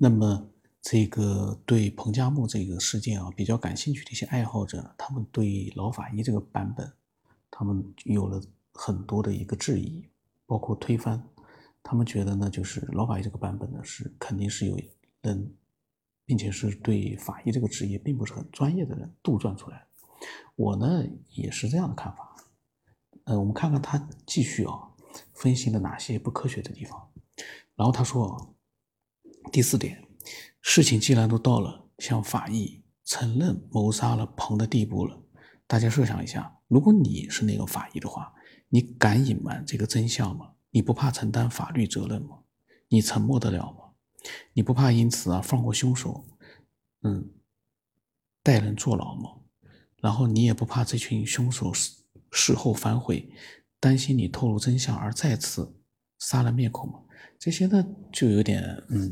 那么，这个对彭加木这个事件啊比较感兴趣的一些爱好者，他们对老法医这个版本，他们有了很多的一个质疑，包括推翻。他们觉得呢，就是老法医这个版本呢是肯定是有人，并且是对法医这个职业并不是很专业的人杜撰出来的。我呢也是这样的看法。呃，我们看看他继续啊分析了哪些不科学的地方。然后他说。第四点，事情既然都到了向法医承认谋杀了彭的地步了，大家设想一下，如果你是那个法医的话，你敢隐瞒这个真相吗？你不怕承担法律责任吗？你沉默得了吗？你不怕因此啊放过凶手，嗯，带人坐牢吗？然后你也不怕这群凶手事事后反悔，担心你透露真相而再次杀人灭口吗？这些呢，就有点，嗯，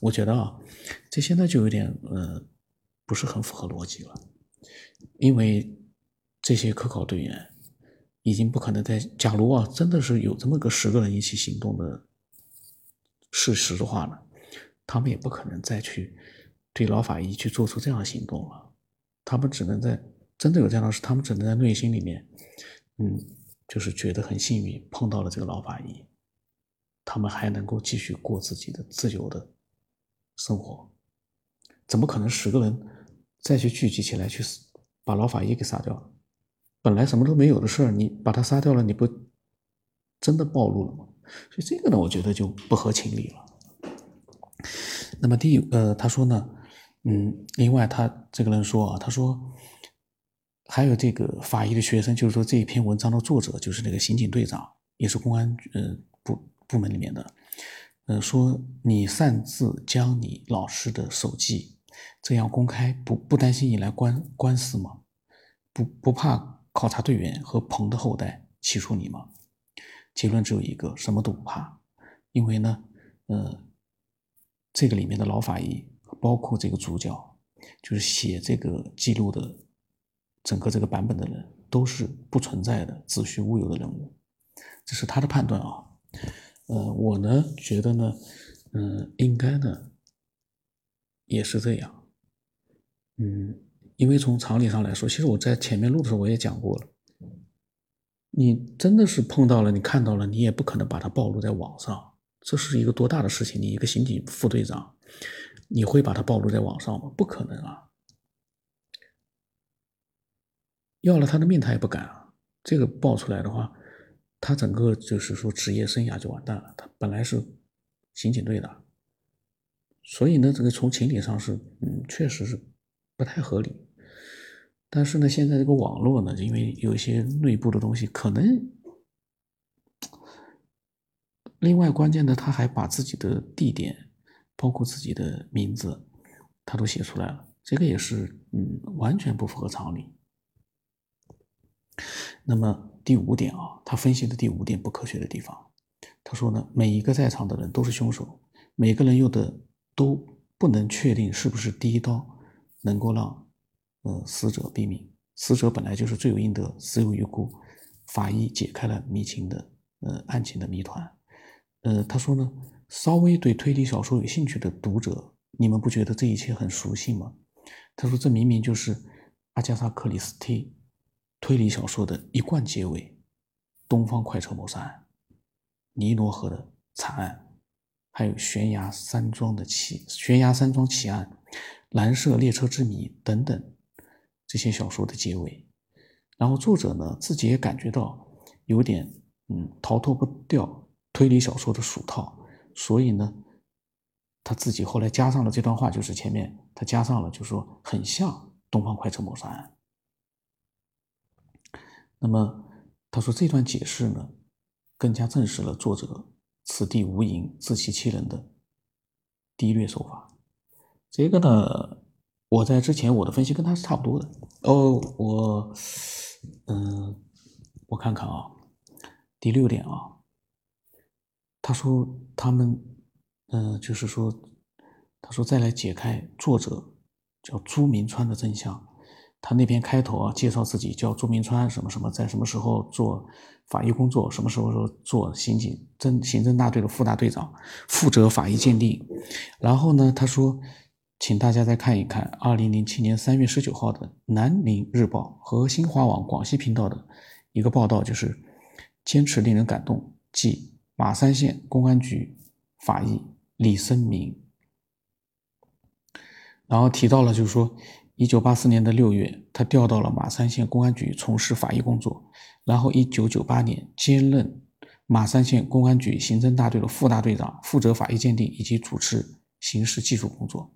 我觉得啊，这些呢就有点，呃，不是很符合逻辑了，因为这些科考队员已经不可能在，假如啊，真的是有这么个十个人一起行动的事实的话呢，他们也不可能再去对老法医去做出这样的行动了，他们只能在真的有这样的事，他们只能在内心里面，嗯，就是觉得很幸运碰到了这个老法医。他们还能够继续过自己的自由的生活，怎么可能十个人再去聚集起来去把老法医给杀掉？本来什么都没有的事儿，你把他杀掉了，你不真的暴露了吗？所以这个呢，我觉得就不合情理了。那么第呃，他说呢，嗯，另外他这个人说啊，他说还有这个法医的学生，就是说这一篇文章的作者就是那个刑警队长，也是公安呃部。部门里面的，呃，说你擅自将你老师的手机这样公开，不不担心引来官官司吗？不不怕考察队员和彭的后代起诉你吗？结论只有一个，什么都不怕，因为呢，呃，这个里面的老法医，包括这个主角，就是写这个记录的整个这个版本的人，都是不存在的、子虚乌有的人物，这是他的判断啊。呃，我呢觉得呢，嗯，应该呢也是这样，嗯，因为从常理上来说，其实我在前面录的时候我也讲过了，你真的是碰到了，你看到了，你也不可能把它暴露在网上，这是一个多大的事情？你一个刑警副队长，你会把它暴露在网上吗？不可能啊！要了他的命他也不敢啊！这个爆出来的话。他整个就是说职业生涯就完蛋了。他本来是刑警队的，所以呢，这个从情理上是，嗯，确实是不太合理。但是呢，现在这个网络呢，因为有一些内部的东西，可能另外关键的，他还把自己的地点，包括自己的名字，他都写出来了。这个也是，嗯，完全不符合常理。那么。第五点啊，他分析的第五点不科学的地方，他说呢，每一个在场的人都是凶手，每个人用的都不能确定是不是第一刀能够让呃死者毙命，死者本来就是罪有应得，死有余辜，法医解开了谜情的呃案情的谜团，呃，他说呢，稍微对推理小说有兴趣的读者，你们不觉得这一切很熟悉吗？他说这明明就是阿加莎克里斯蒂。推理小说的一贯结尾，东方快车谋杀案、尼罗河的惨案，还有悬崖山庄的奇悬崖山庄奇案、蓝色列车之谜等等这些小说的结尾。然后作者呢自己也感觉到有点嗯逃脱不掉推理小说的俗套，所以呢他自己后来加上了这段话，就是前面他加上了，就是说很像东方快车谋杀案。那么他说这段解释呢，更加证实了作者此地无银自欺欺人的低劣手法。这个呢，我在之前我的分析跟他是差不多的。哦，我，嗯，我看看啊，第六点啊，他说他们，嗯，就是说，他说再来解开作者叫朱明川的真相。他那篇开头啊，介绍自己叫朱明川，什么什么，在什么时候做法医工作，什么时候做刑警侦刑侦大队的副大队长，负责法医鉴定。然后呢，他说，请大家再看一看二零零七年三月十九号的《南宁日报》和新华网广西频道的一个报道，就是坚持令人感动，即马山县公安局法医李生明，然后提到了，就是说。一九八四年的六月，他调到了马山县公安局从事法医工作，然后一九九八年兼任马山县公安局刑侦大队的副大队长，负责法医鉴定以及主持刑事技术工作。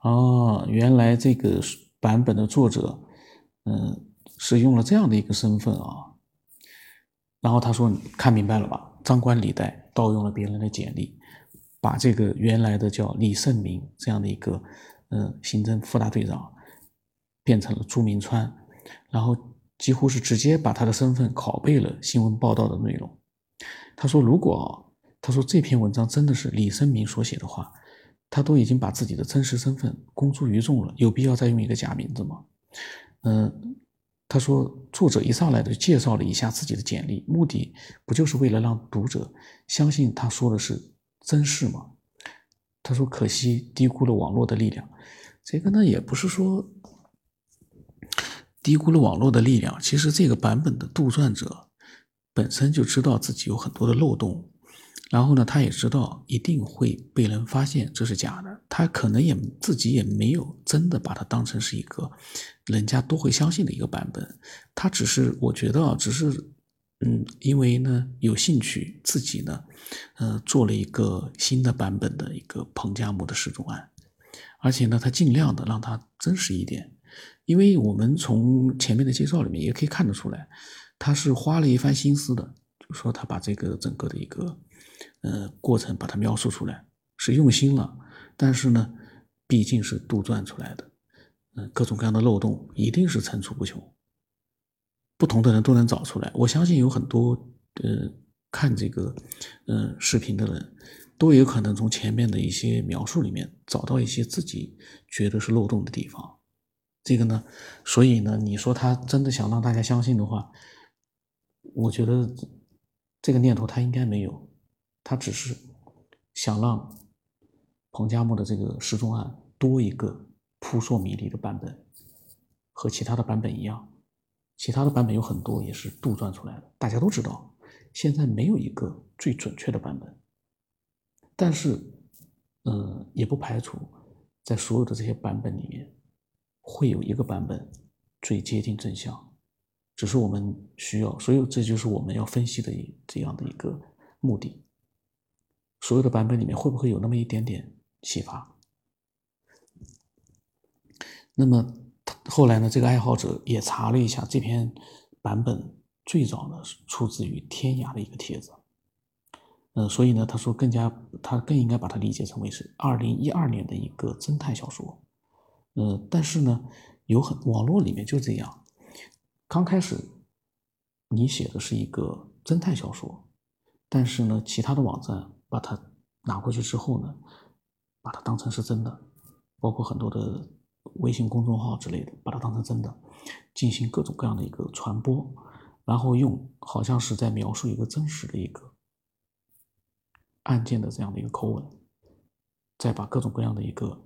哦，原来这个版本的作者，嗯，是用了这样的一个身份啊。然后他说：“看明白了吧？张冠李戴，盗用了别人的简历，把这个原来的叫李胜明这样的一个。”嗯，刑侦副大队长变成了朱明川，然后几乎是直接把他的身份拷贝了新闻报道的内容。他说：“如果他说这篇文章真的是李生明所写的话，他都已经把自己的真实身份公诸于众了，有必要再用一个假名字吗？”嗯，他说作者一上来就介绍了一下自己的简历，目的不就是为了让读者相信他说的是真事吗？他说：“可惜低估了网络的力量。”这个呢，也不是说低估了网络的力量。其实这个版本的杜撰者本身就知道自己有很多的漏洞，然后呢，他也知道一定会被人发现这是假的。他可能也自己也没有真的把它当成是一个人家都会相信的一个版本。他只是，我觉得啊，只是。嗯，因为呢有兴趣，自己呢，呃，做了一个新的版本的一个彭加木的失踪案，而且呢，他尽量的让它真实一点，因为我们从前面的介绍里面也可以看得出来，他是花了一番心思的，就说他把这个整个的一个呃过程把它描述出来是用心了，但是呢，毕竟是杜撰出来的，嗯，各种各样的漏洞一定是层出不穷。不同的人都能找出来，我相信有很多呃看这个嗯视频的人，都有可能从前面的一些描述里面找到一些自己觉得是漏洞的地方。这个呢，所以呢，你说他真的想让大家相信的话，我觉得这个念头他应该没有，他只是想让彭加木的这个失踪案多一个扑朔迷离的版本，和其他的版本一样。其他的版本有很多，也是杜撰出来的。大家都知道，现在没有一个最准确的版本，但是，呃，也不排除在所有的这些版本里面，会有一个版本最接近真相。只是我们需要，所以这就是我们要分析的这样的一个目的。所有的版本里面会不会有那么一点点启发？那么。后来呢，这个爱好者也查了一下这篇版本，最早呢是出自于天涯的一个帖子，嗯，所以呢，他说更加他更应该把它理解成为是二零一二年的一个侦探小说，嗯，但是呢，有很网络里面就这样，刚开始你写的是一个侦探小说，但是呢，其他的网站把它拿过去之后呢，把它当成是真的，包括很多的。微信公众号之类的，把它当成真的，进行各种各样的一个传播，然后用好像是在描述一个真实的一个案件的这样的一个口吻，再把各种各样的一个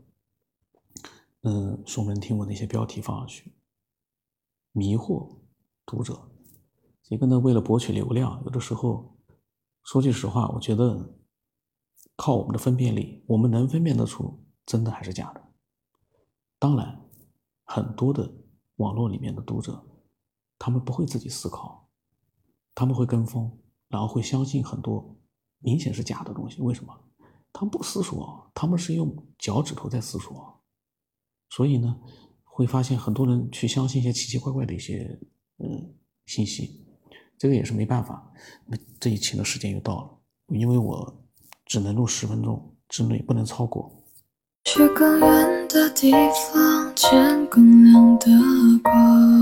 嗯耸人听闻的一些标题放上去，迷惑读者。一个呢，为了博取流量，有的时候说句实话，我觉得靠我们的分辨力，我们能分辨得出真的还是假的。当然，很多的网络里面的读者，他们不会自己思考，他们会跟风，然后会相信很多明显是假的东西。为什么？他们不思索，他们是用脚趾头在思索，所以呢，会发现很多人去相信一些奇奇怪怪的一些嗯信息，这个也是没办法。那这一期的时间又到了，因为我只能录十分钟之内，不能超过。去更远的地方，见更亮的光。